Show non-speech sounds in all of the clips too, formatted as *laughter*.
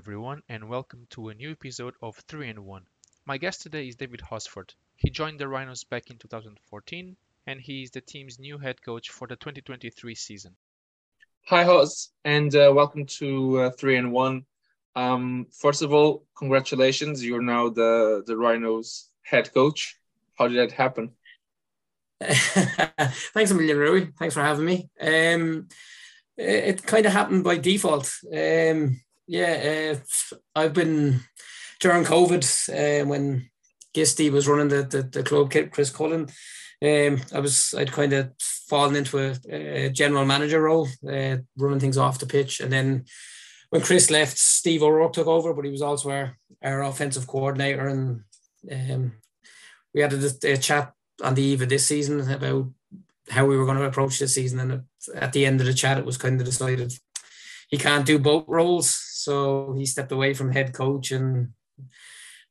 Hello, everyone, and welcome to a new episode of 3 in 1. My guest today is David Hosford. He joined the Rhinos back in 2014, and he is the team's new head coach for the 2023 season. Hi, Hos, and uh, welcome to uh, 3 in 1. Um, first of all, congratulations. You're now the, the Rhinos head coach. How did that happen? *laughs* Thanks a million, Rui. Thanks for having me. Um, it, it kind of happened by default. Um, yeah, uh, I've been during COVID uh, when Gisty was running the, the, the club, Chris Cullen. Um, I was I'd kind of fallen into a, a general manager role, uh, running things off the pitch, and then when Chris left, Steve O'Rourke took over, but he was also our, our offensive coordinator, and um, we had a, a, chat on the eve of this season about how we were going to approach this season, and at the end of the chat, it was kind of decided he can't do both roles so he stepped away from head coach and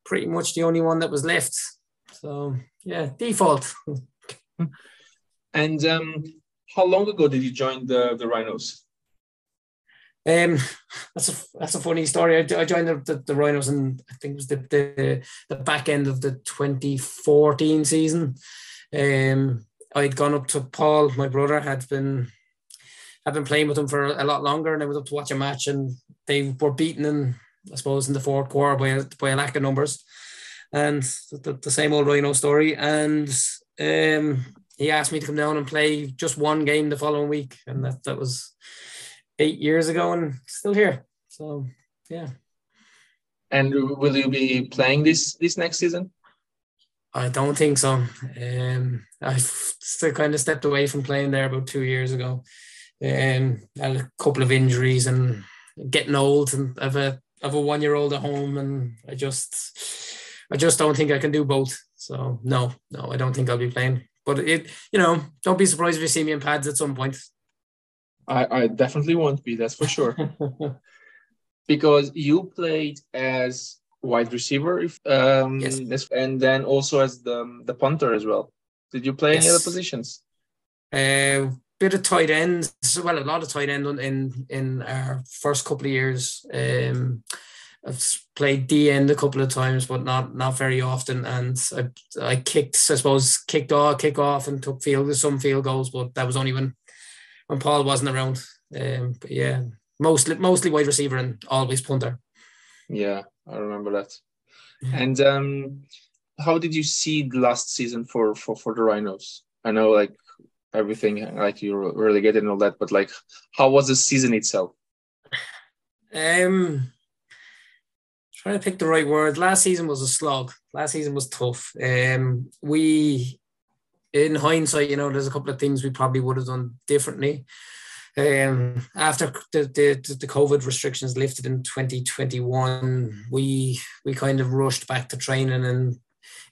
pretty much the only one that was left. So yeah, default. and um, how long ago did you join the the Rhinos? Um, that's a that's a funny story. I, I joined the, the, the, Rhinos and I think it was the, the the back end of the 2014 season. Um, I'd gone up to Paul, my brother, had been had been playing with them for a lot longer, and I was up to watch a match, and they were beaten in, I suppose, in the fourth quarter by a, by a lack of numbers, and the, the same old Rhino story. And um, he asked me to come down and play just one game the following week, and that that was eight years ago, and still here. So yeah. And will you be playing this this next season? I don't think so. Um, I've still kind of stepped away from playing there about two years ago. Um, a couple of injuries and getting old and have a have a one year old at home, and I just I just don't think I can do both. So no, no, I don't think I'll be playing. But it, you know, don't be surprised if you see me in pads at some point. I, I definitely won't be. That's for sure. *laughs* because you played as wide receiver, um, yes. and then also as the the punter as well. Did you play yes. any other positions? Uh, bit of tight end, well, a lot of tight end in in our first couple of years. Um, I've played D end a couple of times, but not not very often. And I I kicked, I suppose, kicked off, kick off, and took field some field goals, but that was only when when Paul wasn't around. Um, but yeah, mostly mostly wide receiver and always punter. Yeah, I remember that. And um, how did you see the last season for for for the Rhinos? I know like everything like you really get and all that but like how was the season itself? Um trying to pick the right word. Last season was a slog. Last season was tough. Um we in hindsight you know there's a couple of things we probably would have done differently. Um, after the, the, the COVID restrictions lifted in 2021, we we kind of rushed back to training and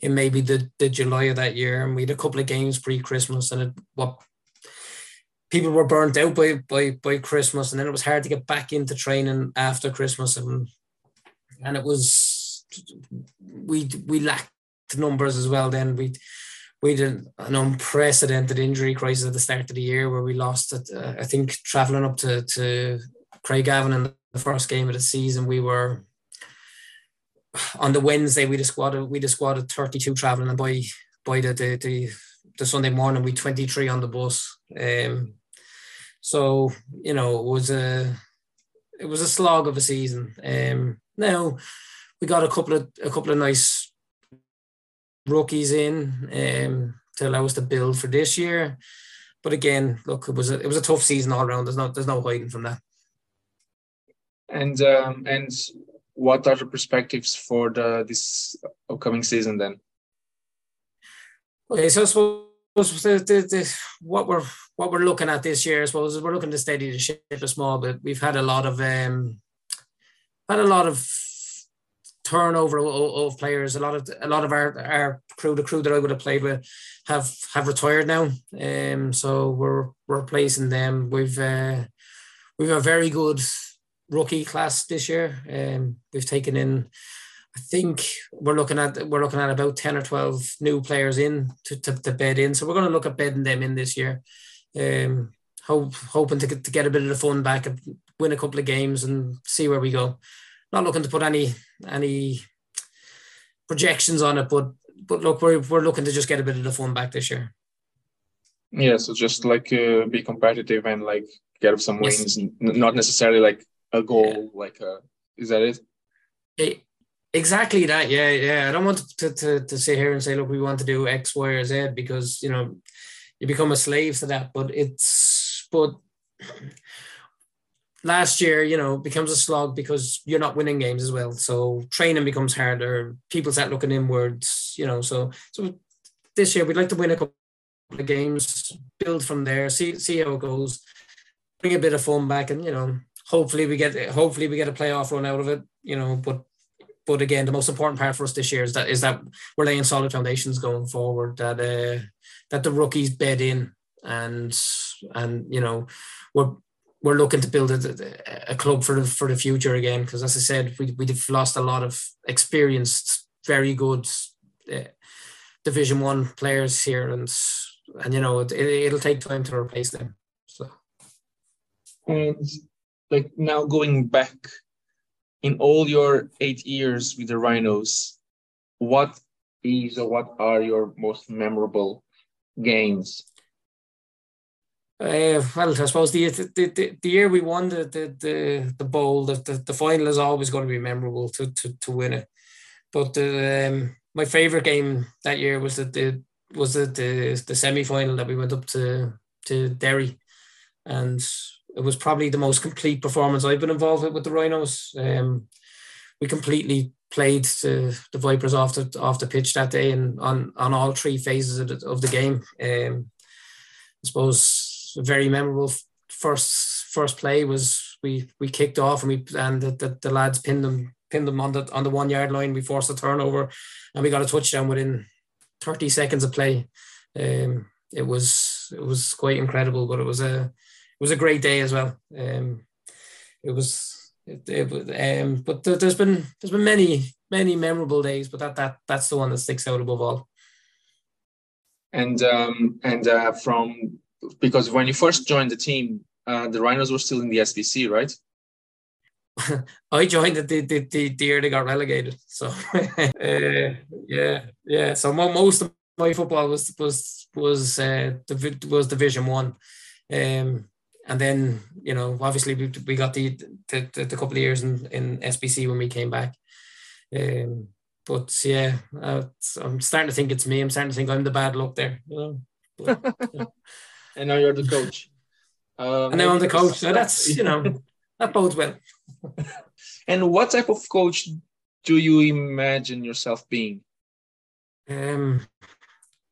in maybe the, the July of that year, and we had a couple of games pre Christmas, and it, what people were burnt out by, by by Christmas, and then it was hard to get back into training after Christmas, and and it was we we lacked numbers as well. Then we we did an unprecedented injury crisis at the start of the year where we lost it. Uh, I think traveling up to to Craigavon in the first game of the season, we were on the Wednesday we just squad we just squad 32 traveling and by by the, the the, the Sunday morning we 23 on the bus. Um, so you know it was a it was a slog of a season. Um, now we got a couple of a couple of nice rookies in um, to allow us to build for this year. But again, look, it was a it was a tough season all around. There's no there's no hiding from that. And um, and what are the perspectives for the this upcoming season then? Okay, so I suppose what we're what we're looking at this year, I suppose, we're looking to steady the ship a small bit. We've had a lot of um, had a lot of turnover of, players. A lot of a lot of our, our crew, the crew that I would have played with, have have retired now. Um, so we're we're replacing them. We've uh, we've a very good rookie class this year. Um, we've taken in, I think we're looking at we're looking at about ten or twelve new players in to, to, to bed in. So we're going to look at bedding them in this year. Um, hope hoping to get, to get a bit of the fun back, win a couple of games, and see where we go. not looking to put any any projections on it, but but look, we're we're looking to just get a bit of the fun back this year. Yeah, so just like uh, be competitive and like get some wins, N- not necessarily like a goal. Yeah. Like, uh, is that it? it? Exactly that. Yeah, yeah. I don't want to, to to sit here and say, look, we want to do X, Y, or Z because you know you become a slave to that. But it's but last year, you know, becomes a slog because you're not winning games as well. So training becomes harder. People start looking inwards, you know. So so this year we'd like to win a couple of games, build from there, see see how it goes, bring a bit of fun back, and you know, hopefully we get hopefully we get a playoff run out of it, you know. But but again, the most important part for us this year is that is that we're laying solid foundations going forward. That uh, that the rookies bed in and and you know we're we're looking to build a, a club for the for the future again because as I said we we've lost a lot of experienced very good uh, division 1 players here and and you know it, it'll take time to replace them so and like now going back in all your 8 years with the Rhinos what is or what are your most memorable games uh, well, I suppose the, the, the, the year we won the the the, the bowl, the, the, the final is always going to be memorable to to, to win it. But the, um, my favorite game that year was the, the was the the, the semi final that we went up to to Derry, and it was probably the most complete performance I've been involved with with the Rhinos. Um, we completely played the, the Vipers off the off the pitch that day and on on all three phases of the, of the game. Um, I suppose a very memorable first first play was we we kicked off and we and the, the, the lads pinned them pinned them on the on the one yard line. We forced a turnover and we got a touchdown within 30 seconds of play. Um, it was it was quite incredible, but it was a was a great day as well. Um, it was it, it um, but there's been there's been many many memorable days, but that that that's the one that sticks out above all. And um, and uh, from because when you first joined the team, uh, the Rhinos were still in the SBC, right? *laughs* I joined the, the, the, the, year they got relegated. So *laughs* uh, yeah, yeah. So most of my football was was was uh, was Division One, um, and then you know obviously we, we got the, the the, couple of years in, in SBC when we came back. Um, but yeah, uh, I'm starting to think it's me. I'm starting to think I'm the bad luck there. You know. But, yeah *laughs* and now you're the coach. Um, and now I'm the coach. So that's you know *laughs* that bodes well. *laughs* and what type of coach do you imagine yourself being? Um,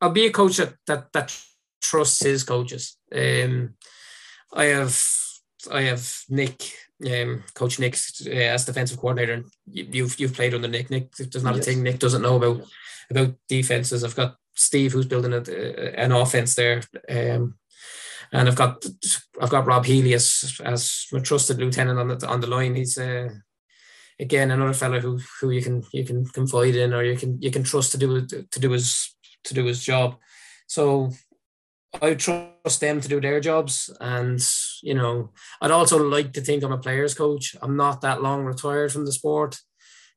I'll be a coach that that, that trusts his coaches. Um, I have I have Nick, um, Coach Nick uh, as defensive coordinator. You've you've played under Nick. Nick, there's not yes. a thing Nick doesn't know about about defenses. I've got Steve who's building a, an offense there. Um, and I've got I've got Rob Healy as as my trusted lieutenant on the on the line. He's uh, again another fellow who who you can you can confide in or you can you can trust to do to do his to do his job. So I trust them to do their jobs, and you know I'd also like to think I'm a players coach. I'm not that long retired from the sport.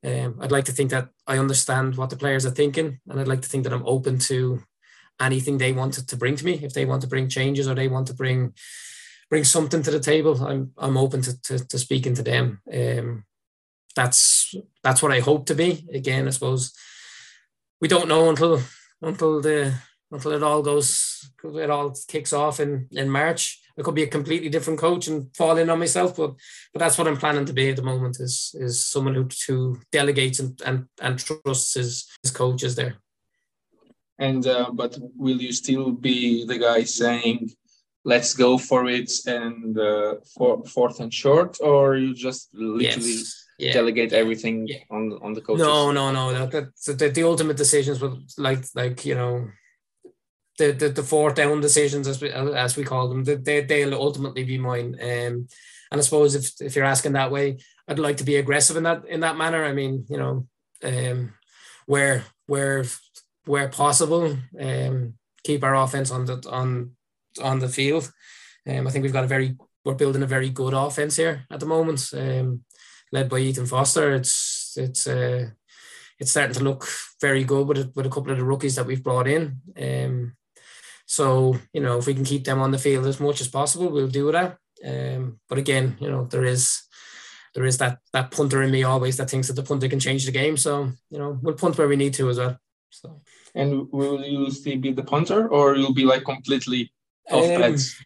Um, I'd like to think that I understand what the players are thinking, and I'd like to think that I'm open to anything they wanted to bring to me. If they want to bring changes or they want to bring bring something to the table, I'm I'm open to to, to speaking to them. Um, that's that's what I hope to be. Again, I suppose we don't know until until the until it all goes it all kicks off in in March. It could be a completely different coach and fall in on myself, but but that's what I'm planning to be at the moment is is someone who who delegates and and, and trusts his his coaches there. And uh, but will you still be the guy saying, "Let's go for it," and uh, for fourth and short, or you just literally yes. yeah. delegate everything yeah. on on the coaches? No, no, no. That, that the, the ultimate decisions will like like you know. The, the, the fourth down decisions as we as we call them they, they'll ultimately be mine um, and I suppose if, if you're asking that way I'd like to be aggressive in that in that manner I mean you know um, where where where possible, um, keep our offense on the on on the field. Um, I think we've got a very we're building a very good offense here at the moment. Um, led by Ethan Foster. It's it's uh, it's starting to look very good with with a couple of the rookies that we've brought in. Um, so you know if we can keep them on the field as much as possible, we'll do that. Um, but again, you know there is there is that that punter in me always that thinks that the punter can change the game. So you know we'll punt where we need to as well. So. And will you still be the punter, or you'll be like completely off um, pads?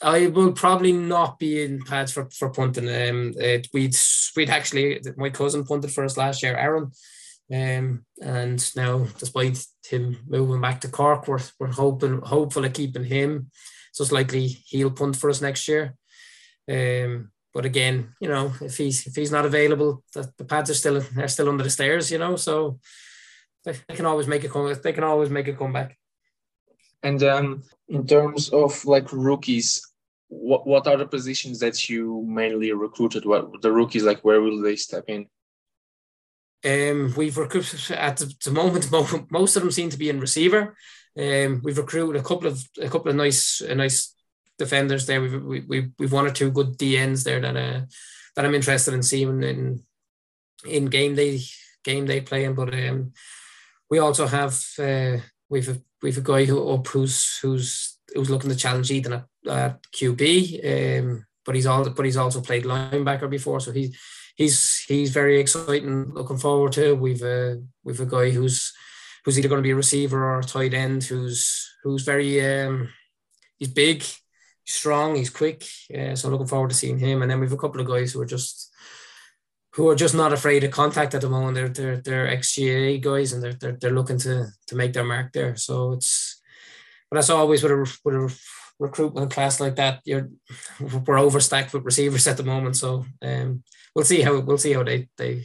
I will probably not be in pads for, for punting. Um, it, we'd we'd actually my cousin punted for us last year, Aaron, um, and now despite him moving back to Cork, we're we're hoping hopeful of keeping him. So it's likely he'll punt for us next year. Um, but again, you know, if he's if he's not available, the, the pads are still are still under the stairs, you know. So they, they can always make a come. They can always make a comeback. And um, in terms of like rookies, what what are the positions that you mainly recruited? What the rookies like? Where will they step in? Um, we've recruited at the, moment. *laughs* Most of them seem to be in receiver. Um, we've recruited a couple of a couple of nice uh, nice defenders there. We've we, we, we've one or two good D ends there that uh, that I'm interested in seeing in in game day game day playing. But um, we also have uh, we've a, we've a guy who up who's who's who's looking to challenge Ethan at, at QB. Um, but he's all but he's also played linebacker before, so he's he's he's very exciting. Looking forward to. We've a we've a guy who's who's either going to be a receiver or a tight end who's who's very um, he's big, he's strong, he's quick. Uh, so looking forward to seeing him. And then we've a couple of guys who are just who are just not afraid of contact at the moment. They're they're they're ex-GAA guys and they're they're, they're looking to to make their mark there. So it's but that's always with a with a recruitment class like that. You're *laughs* we're overstacked with receivers at the moment. So um, we'll see how we'll see how they they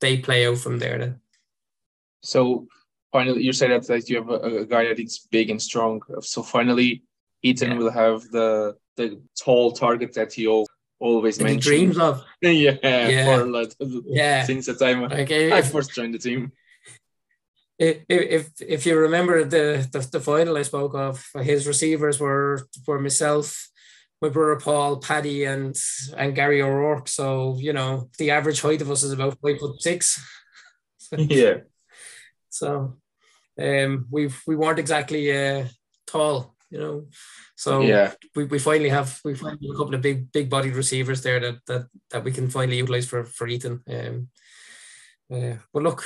they play out from there then. So finally, you said that, that you have a, a guy that is big and strong. So finally, Ethan yeah. will have the the tall target that he always that mentioned. dreams *laughs* of. yeah, yeah. For like, yeah. Since the time like, if, I first joined the team. If, if if you remember the, the the final I spoke of, his receivers were were myself, my brother Paul, Paddy, and and Gary O'Rourke. So you know the average height of us is about five foot six. *laughs* yeah. So, um, we we weren't exactly uh, tall, you know. So yeah, we, we finally have we finally have a couple of big big bodied receivers there that that that we can finally utilize for for Ethan. Um, uh, but look,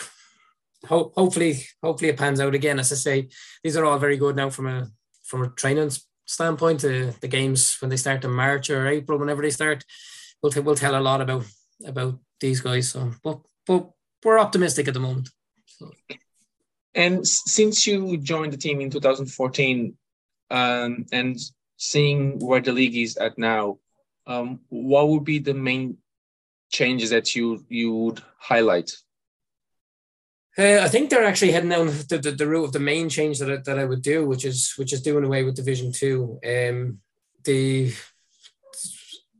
ho- hopefully hopefully it pans out again. As I say, these are all very good now from a from a training standpoint. Uh, the games when they start in March or April, whenever they start, will t- will tell a lot about about these guys. So, but but we're optimistic at the moment. So. And since you joined the team in 2014, um, and seeing where the league is at now, um, what would be the main changes that you you would highlight? Uh, I think they're actually heading down the, the, the, route of the main change that I, that I would do, which is which is doing away with Division Two. Um, the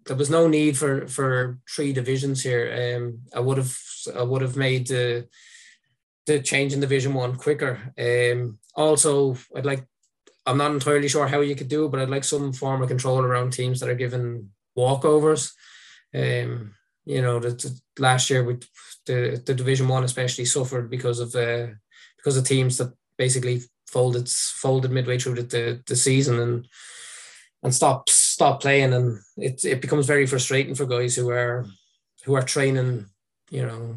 there was no need for for three divisions here. Um, I would have I would have made the the change in Division One quicker. Um, also, I'd like I'm not entirely sure how you could do it, but I'd like some form of control around teams that are given walkovers. Um, you know, the, the last year with the, the Division One especially suffered because of uh, because of teams that basically folded folded midway through the, the, the season and and stop stop playing. And it it becomes very frustrating for guys who are who are training you know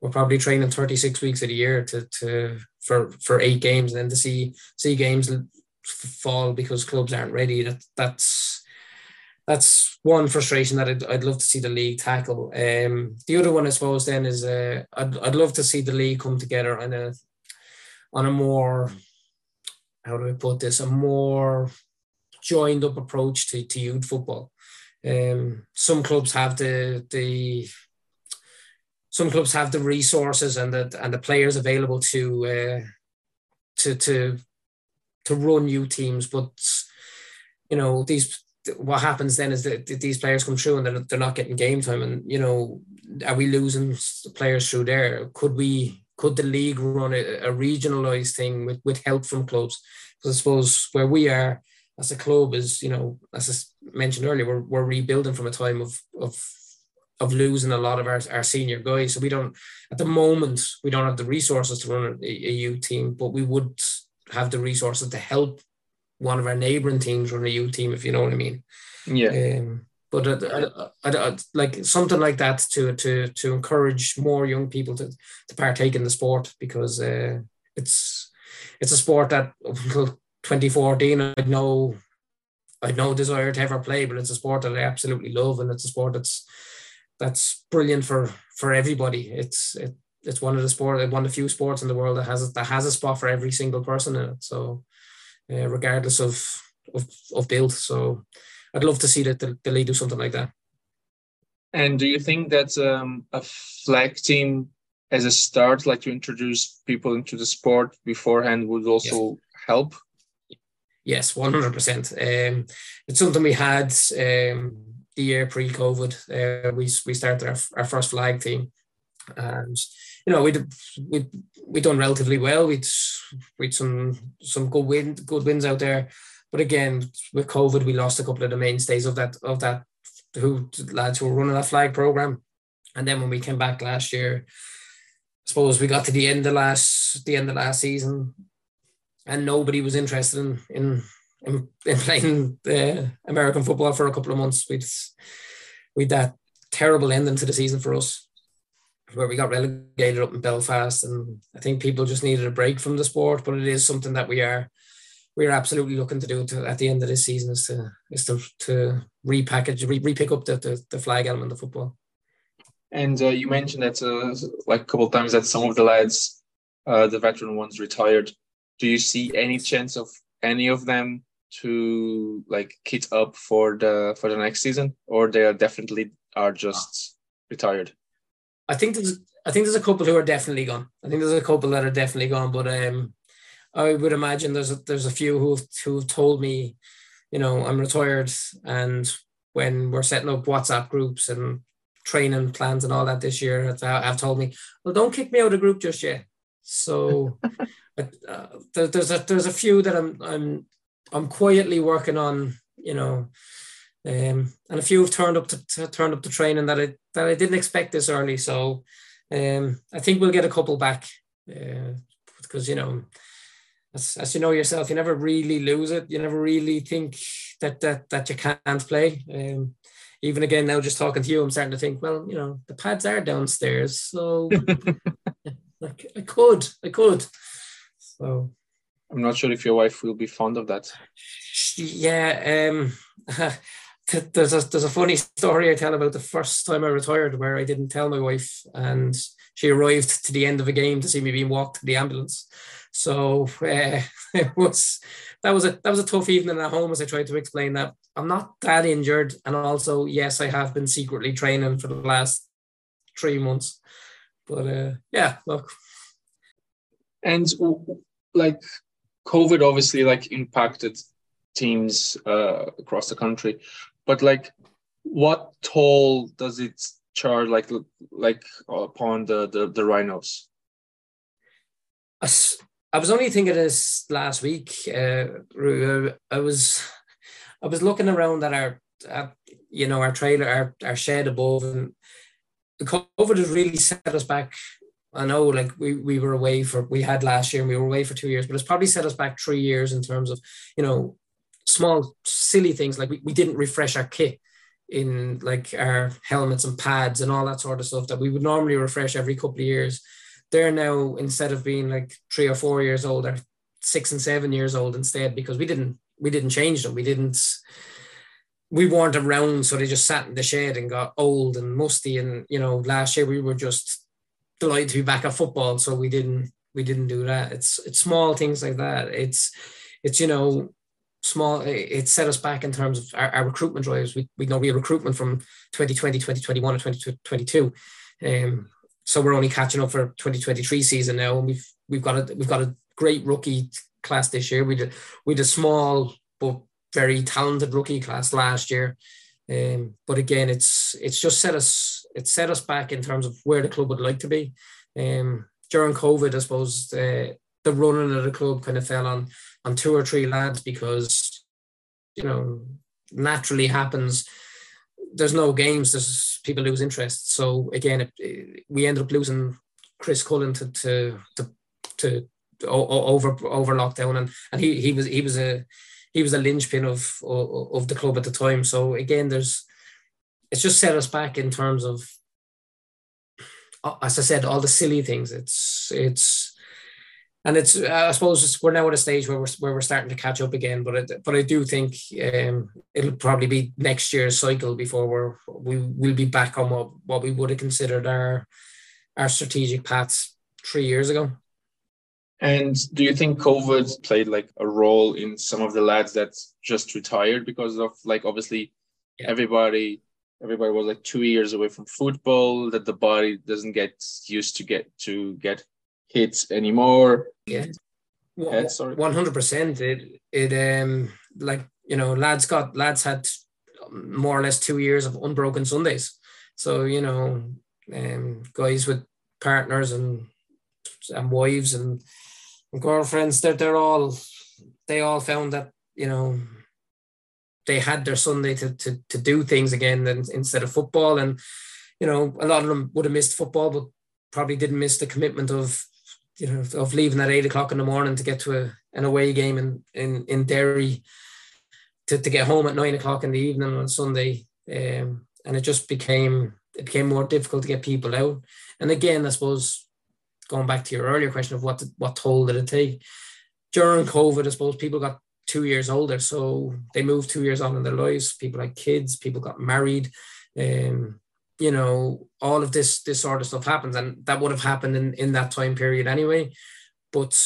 we're probably training 36 weeks of the year to to for for eight games and then to see see games fall because clubs aren't ready. That that's that's one frustration that I'd, I'd love to see the league tackle. Um, the other one, I suppose, then is uh, I'd, I'd love to see the league come together on a on a more how do I put this a more joined up approach to, to youth football. Um, some clubs have the the some clubs have the resources and the and the players available to uh, to to to run new teams, but you know these what happens then is that these players come through and they're, they're not getting game time and you know are we losing players through there could we could the league run a, a regionalized thing with, with help from clubs because i suppose where we are as a club is you know as i mentioned earlier we're, we're rebuilding from a time of of of losing a lot of our, our senior guys. So we don't at the moment we don't have the resources to run a, a youth team, but we would have the resources to help one of our neighboring teams run a youth team, if you know what I mean. Yeah. Um, but I, I, I, like something like that to to to encourage more young people to to partake in the sport because uh, it's it's a sport that until 2014 I know I no desire to ever play, but it's a sport that I absolutely love, and it's a sport that's that's brilliant for for everybody. It's it, it's one of the sport one of the few sports in the world that has that has a spot for every single person in it. So uh, regardless of of of build, so I'd love to see that the, the league do something like that. And do you think that um, a flag team as a start, like to introduce people into the sport beforehand, would also yes. help? Yes, one hundred percent. Um, it's something we had um, the year pre-COVID. Uh, we we started our, our first flag team, and you know we we we done relatively well. We'd we'd some some good win good wins out there, but again with COVID we lost a couple of the mainstays of that of that who lads who were running that flag program, and then when we came back last year, I suppose we got to the end of last the end of last season and nobody was interested in in in, *laughs* in playing the American football for a couple of months. We'd we'd that terrible ending to the season for us, where we got relegated up in Belfast, and I think people just needed a break from the sport. But it is something that we are we are absolutely looking to do to, at the end of this season is to is to, to repackage, re, re-pick up the, the, the flag element of football. And uh, you mentioned that uh, like a couple of times that some of the lads, uh, the veteran ones, retired do you see any chance of any of them to like kit up for the for the next season, or they are definitely are just retired? I think there's I think there's a couple who are definitely gone. I think there's a couple that are definitely gone, but um, I would imagine there's a, there's a few who've who've told me, you know, I'm retired, and when we're setting up WhatsApp groups and training plans and all that this year, have told me, well, don't kick me out of group just yet. So *laughs* uh, there's a there's a few that I'm I'm I'm quietly working on, you know, um, and a few have turned up to, to turned up to training that I that I didn't expect this early. So um, I think we'll get a couple back uh, because you know, as, as you know yourself, you never really lose it. You never really think that that that you can't play. Um, even again now, just talking to you, I'm starting to think, well, you know, the pads are downstairs, so *laughs* like I could, I could. So I'm not sure if your wife will be fond of that. Yeah, um, *laughs* there's a there's a funny story I tell about the first time I retired where I didn't tell my wife and she arrived to the end of a game to see me being walked to the ambulance. So uh, *laughs* it was that was a that was a tough evening at home as I tried to explain that I'm not that injured and also yes I have been secretly training for the last three months. But uh, yeah, look. And like COVID obviously like impacted teams uh, across the country, but like what toll does it charge like like upon the the, the rhinos? I was only thinking this last week. Uh, I was I was looking around at our at, you know our trailer our, our shed above and COVID has really set us back I know like we, we were away for we had last year and we were away for two years, but it's probably set us back three years in terms of, you know, small silly things like we, we didn't refresh our kit in like our helmets and pads and all that sort of stuff that we would normally refresh every couple of years. They're now instead of being like three or four years old, they're six and seven years old instead because we didn't we didn't change them. We didn't we weren't around, so they just sat in the shed and got old and musty. And you know, last year we were just delighted to be back at football, so we didn't we didn't do that. It's it's small things like that. It's it's you know small it set us back in terms of our, our recruitment drives. We we know we recruitment from 2020, 2021, and 2022. Um, so we're only catching up for 2023 season now, and we've we've got a we've got a great rookie class this year. We did we did a small but very talented rookie class last year. Um, but again, it's it's just set us it set us back in terms of where the club would like to be. Um, during COVID, I suppose uh, the running of the club kind of fell on on two or three lads because you know naturally happens. there's no games. There's people lose interest. So again, it, it, we ended up losing Chris Cullen to to to, to over over lockdown, and and he he was he was a he was a linchpin of, of of the club at the time. So again, there's it's just set us back in terms of as I said, all the silly things. It's it's and it's I suppose we're now at a stage where we're where we're starting to catch up again. But it, but I do think um, it'll probably be next year's cycle before we're we will be back on what what we would have considered our our strategic paths three years ago. And do you think COVID played like a role in some of the lads that just retired because of like obviously yeah. everybody everybody was like two years away from football that the body doesn't get used to get to get hits anymore yeah yeah, sorry. 100% it it um like you know lads got lads had more or less two years of unbroken sundays so you know um guys with partners and and wives and, and girlfriends they're, they're all they all found that you know they had their Sunday to, to, to do things again and, instead of football. And, you know, a lot of them would have missed football, but probably didn't miss the commitment of, you know, of leaving at eight o'clock in the morning to get to a, an away game in, in, in Derry to, to get home at nine o'clock in the evening on Sunday. Um, and it just became, it became more difficult to get people out. And again, I suppose going back to your earlier question of what, what toll did it take? During COVID, I suppose people got two years older. So they moved two years on in their lives. People had kids, people got married. Um, you know, all of this this sort of stuff happens. And that would have happened in, in that time period anyway. But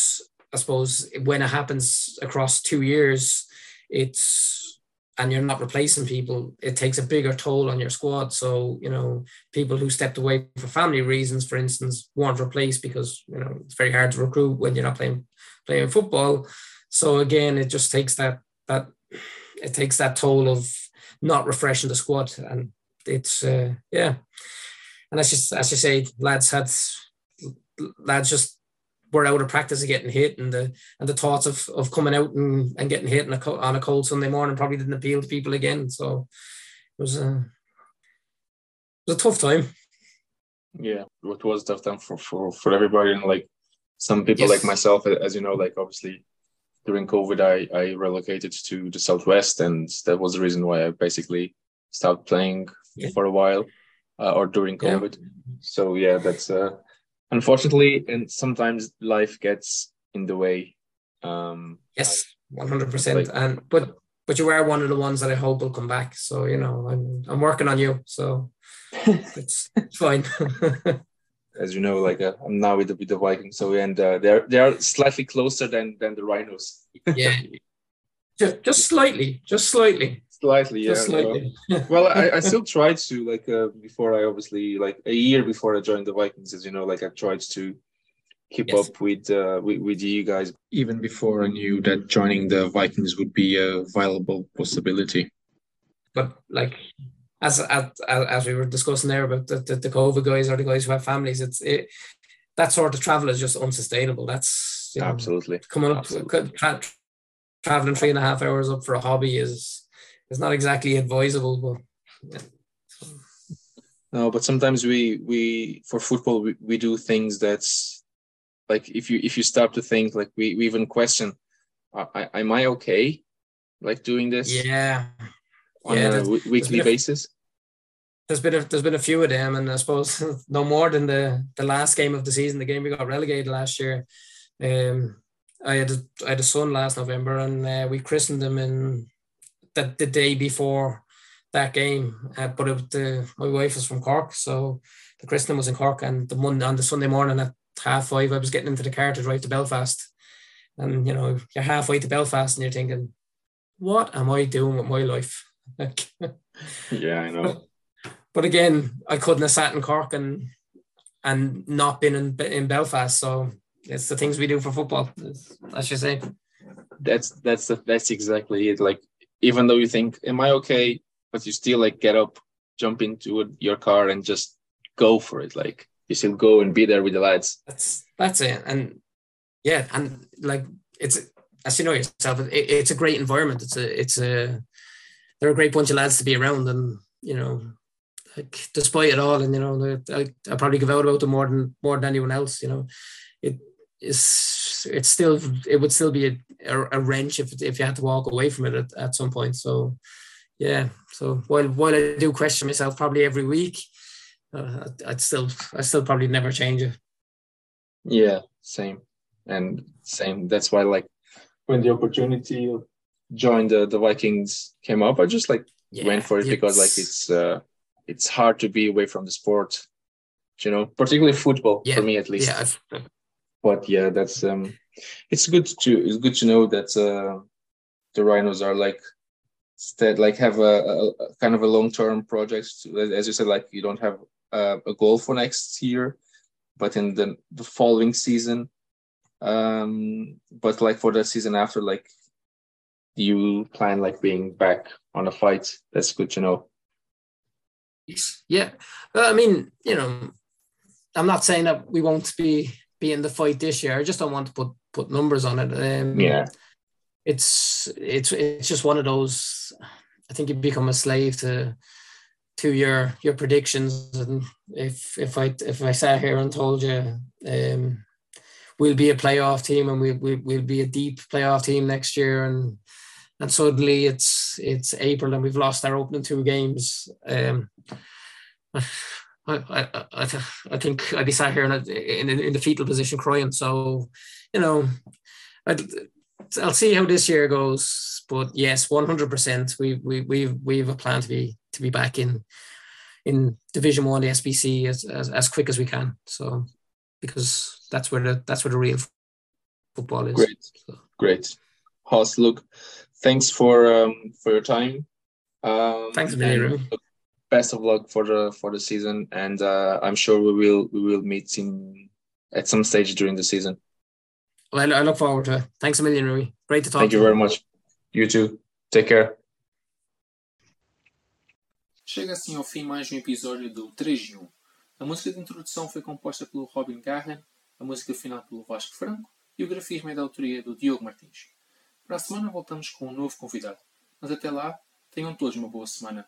I suppose when it happens across two years, it's and you're not replacing people, it takes a bigger toll on your squad. So, you know, people who stepped away for family reasons, for instance, weren't replaced because, you know, it's very hard to recruit when you're not playing playing football. So again, it just takes that that it takes that toll of not refreshing the squad, and it's uh, yeah. And as you as you say, lads had lads just were out of practice of getting hit, and the and the thoughts of of coming out and, and getting hit a, on a cold Sunday morning probably didn't appeal to people again. So it was a it was a tough time. Yeah, it was tough time for for for everybody, and like some people yes. like myself, as you know, like obviously during COVID, I, I relocated to the Southwest, and that was the reason why I basically stopped playing yeah. for a while uh, or during COVID. Yeah. So, yeah, that's uh, unfortunately, and sometimes life gets in the way. Um, yes, 100%. Like, and, but, but you are one of the ones that I hope will come back. So, you know, I'm, I'm working on you. So it's, *laughs* it's fine. *laughs* as you know, like uh, I'm now with the, with the Vikings, so and uh, they're they're slightly closer than than the Rhinos. yeah, *laughs* just, just slightly, just slightly. Slightly, yeah. Just slightly. well, well I, I still tried to like uh, before I obviously like a year before I joined the Vikings, as you know, like I tried to keep yes. up with, uh, with with you guys even before I knew that joining the Vikings would be a viable possibility. But like as as, as we were discussing there about the, the, the COVID guys or the guys who have families, it's it, that sort of travel is just unsustainable. That's you know, absolutely coming up absolutely. Tra- traveling three and a half hours up for a hobby is is not exactly advisable, but. Yeah. No, but sometimes we we for football we, we do things that's like if you if you start to think like we, we even question, I, am I okay, like doing this? Yeah, on yeah, a weekly a, basis? There's been a there's been a few of them, and I suppose *laughs* no more than the the last game of the season, the game we got relegated last year. Um, I had a, I had a son last November, and uh, we christened him in the, the day before that game. Uh, but it, the, my wife was from Cork, so the christening was in Cork, and the Monday on the Sunday morning at half five, I was getting into the car to drive to Belfast, and you know you're halfway to Belfast, and you're thinking, what am I doing with my life? *laughs* yeah, I know. But, again, I couldn't have sat in Cork and and not been in in Belfast. So it's the things we do for football, as you say. That's that's the, that's exactly it. Like even though you think, "Am I okay?" but you still like get up, jump into your car, and just go for it. Like you still go and be there with the lads. That's that's it, and yeah, and like it's as you know yourself, it, it's a great environment. It's a it's a they're a great bunch of lads to be around, and you know, like despite it all, and you know, I, I probably give out about them more than more than anyone else. You know, it is it's still it would still be a, a, wrench if if you had to walk away from it at, at some point. So yeah, so while while I do question myself probably every week, uh, I'd still I still probably never change it. Yeah, same and same. That's why like when the opportunity join the the Vikings came up, I just like yeah, went for it because like it's uh it's hard to be away from the sport, you know, particularly football yeah, for me at least. Yeah. But yeah, that's um, it's good to it's good to know that uh, the Rhinos are like that like have a, a, a kind of a long term project. As you said, like you don't have uh, a goal for next year, but in the the following season, um, but like for the season after, like you plan like being back on a fight. That's good to know. Yeah, I mean, you know, I'm not saying that we won't be be in the fight this year. I just don't want to put put numbers on it. Um, yeah, it's it's it's just one of those. I think you become a slave to to your your predictions, and if if I if I sat here and told you um, we'll be a playoff team and we, we we'll be a deep playoff team next year, and and suddenly it's it's April and we've lost our opening two games. Um, I, I, I, I think I'd be sat here in, a, in, in the fetal position crying. So, you know, i will see how this year goes. But yes, one hundred percent, we we we we have a plan to be to be back in in Division One, the SBC, as, as as quick as we can. So, because that's where the that's where the real football is. Great, so. great. Hos, look, thanks for um, for your time. Um, thanks, Mary. Best of luck for the for the season, and uh, I'm sure we will we will meet in at some stage during the season. Well, I look forward to it. Thanks a million, Rui. Great to talk. Thank to you very much. You too. Take care. Chega assim ao fim mais um episódio do 3 de 1. A música de introdução foi composta pelo Robin Garren, a música final pelo Vasco Franco e o grafismo é da autoria do Diogo Martins. Para a semana voltamos com um novo convidado. Mas até lá, tenham todos uma boa semana.